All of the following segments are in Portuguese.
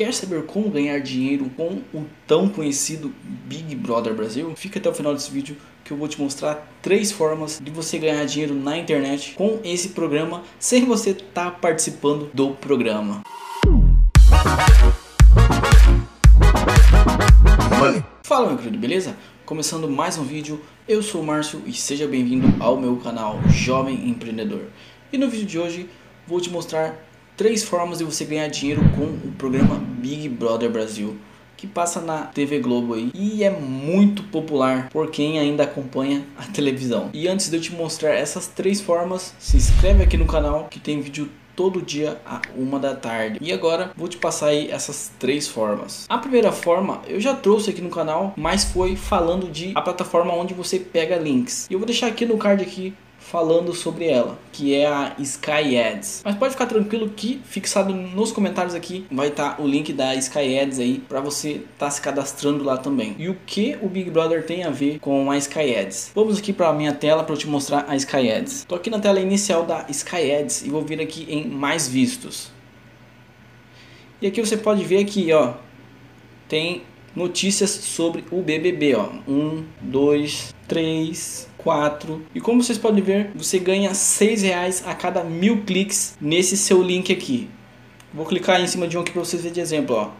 Quer saber como ganhar dinheiro com o tão conhecido Big Brother Brasil? Fica até o final desse vídeo que eu vou te mostrar três formas de você ganhar dinheiro na internet com esse programa sem você estar tá participando do programa. Fala meu querido, beleza? Começando mais um vídeo, eu sou o Márcio e seja bem-vindo ao meu canal Jovem Empreendedor. E no vídeo de hoje vou te mostrar três formas de você ganhar dinheiro com o programa Big Brother Brasil, que passa na TV Globo aí e é muito popular por quem ainda acompanha a televisão. E antes de eu te mostrar essas três formas, se inscreve aqui no canal que tem vídeo todo dia a uma da tarde. E agora vou te passar aí essas três formas. A primeira forma eu já trouxe aqui no canal, mas foi falando de a plataforma onde você pega links. E eu vou deixar aqui no card aqui falando sobre ela, que é a Sky Ads. Mas pode ficar tranquilo que fixado nos comentários aqui vai estar tá o link da Sky Ads aí para você estar tá se cadastrando lá também. E o que o Big Brother tem a ver com a Sky Ads? Vamos aqui para a minha tela para eu te mostrar a Sky Ads. Tô aqui na tela inicial da Sky Ads e vou vir aqui em mais vistos. E aqui você pode ver aqui, ó, tem notícias sobre o BBB, ó. Um, dois, três, 4. E como vocês podem ver, você ganha 6 reais a cada mil cliques nesse seu link aqui. Vou clicar em cima de um aqui para vocês verem de exemplo. Ó.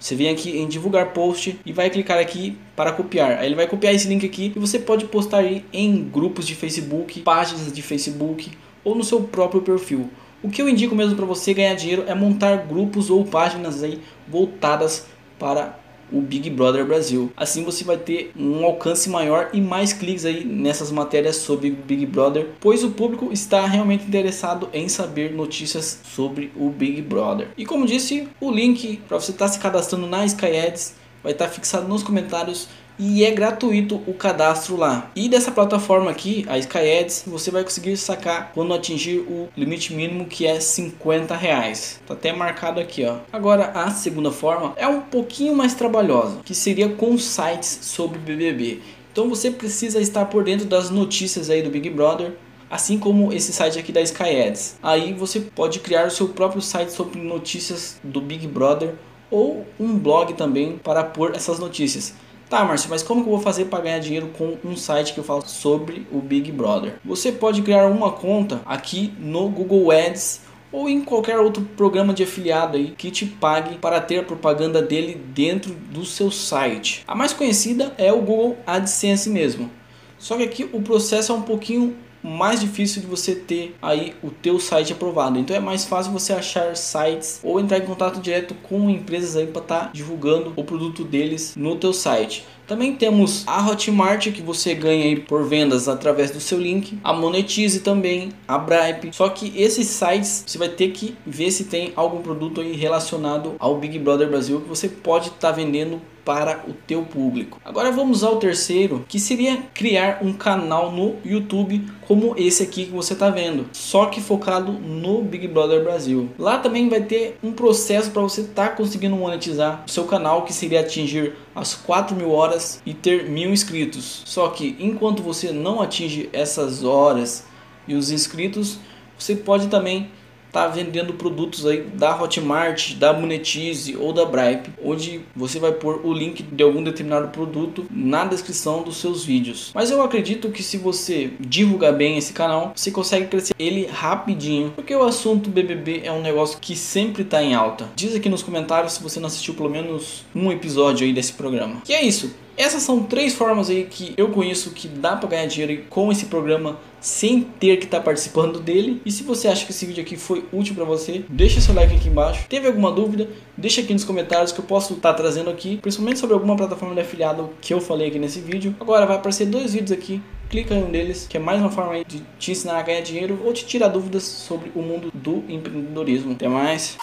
Você vem aqui em divulgar post e vai clicar aqui para copiar. Aí ele vai copiar esse link aqui e você pode postar aí em grupos de Facebook, páginas de Facebook ou no seu próprio perfil. O que eu indico mesmo para você ganhar dinheiro é montar grupos ou páginas aí voltadas para o Big Brother Brasil. Assim você vai ter um alcance maior e mais cliques aí nessas matérias sobre o Big Brother, pois o público está realmente interessado em saber notícias sobre o Big Brother. E como disse, o link para você estar tá se cadastrando na Sky Ads vai estar tá fixado nos comentários e é gratuito o cadastro lá. E dessa plataforma aqui, a Sky Ads, você vai conseguir sacar quando atingir o limite mínimo que é 50 reais. Tá até marcado aqui, ó. Agora a segunda forma é um pouquinho mais trabalhosa, que seria com sites sobre BBB. Então você precisa estar por dentro das notícias aí do Big Brother, assim como esse site aqui da Sky Ads. Aí você pode criar o seu próprio site sobre notícias do Big Brother ou um blog também para pôr essas notícias. Tá, Márcio, mas como que eu vou fazer para ganhar dinheiro com um site que eu falo sobre o Big Brother? Você pode criar uma conta aqui no Google Ads ou em qualquer outro programa de afiliado aí que te pague para ter a propaganda dele dentro do seu site. A mais conhecida é o Google AdSense mesmo. Só que aqui o processo é um pouquinho mais difícil de você ter aí o teu site aprovado. Então é mais fácil você achar sites ou entrar em contato direto com empresas aí para estar tá divulgando o produto deles no teu site. Também temos a Hotmart que você ganha aí por vendas através do seu link, a Monetize também, a Bripe. Só que esses sites você vai ter que ver se tem algum produto aí relacionado ao Big Brother Brasil que você pode estar tá vendendo para o teu público. Agora vamos ao terceiro, que seria criar um canal no YouTube como esse aqui que você está vendo, só que focado no Big Brother Brasil. Lá também vai ter um processo para você estar tá conseguindo monetizar o seu canal, que seria atingir as 4 mil horas e ter mil inscritos. Só que enquanto você não atinge essas horas e os inscritos, você pode também tá vendendo produtos aí da Hotmart, da Monetize ou da Bripe, onde você vai pôr o link de algum determinado produto na descrição dos seus vídeos. Mas eu acredito que se você divulgar bem esse canal, você consegue crescer ele rapidinho, porque o assunto BBB é um negócio que sempre está em alta. Diz aqui nos comentários se você não assistiu pelo menos um episódio aí desse programa. Que é isso. Essas são três formas aí que eu conheço que dá para ganhar dinheiro com esse programa sem ter que estar tá participando dele. E se você acha que esse vídeo aqui foi útil para você, deixa seu like aqui embaixo. Teve alguma dúvida? Deixa aqui nos comentários que eu posso estar tá trazendo aqui, principalmente sobre alguma plataforma de afiliado que eu falei aqui nesse vídeo. Agora vai aparecer dois vídeos aqui clica em um deles, que é mais uma forma de te ensinar a ganhar dinheiro ou te tirar dúvidas sobre o mundo do empreendedorismo. Até mais!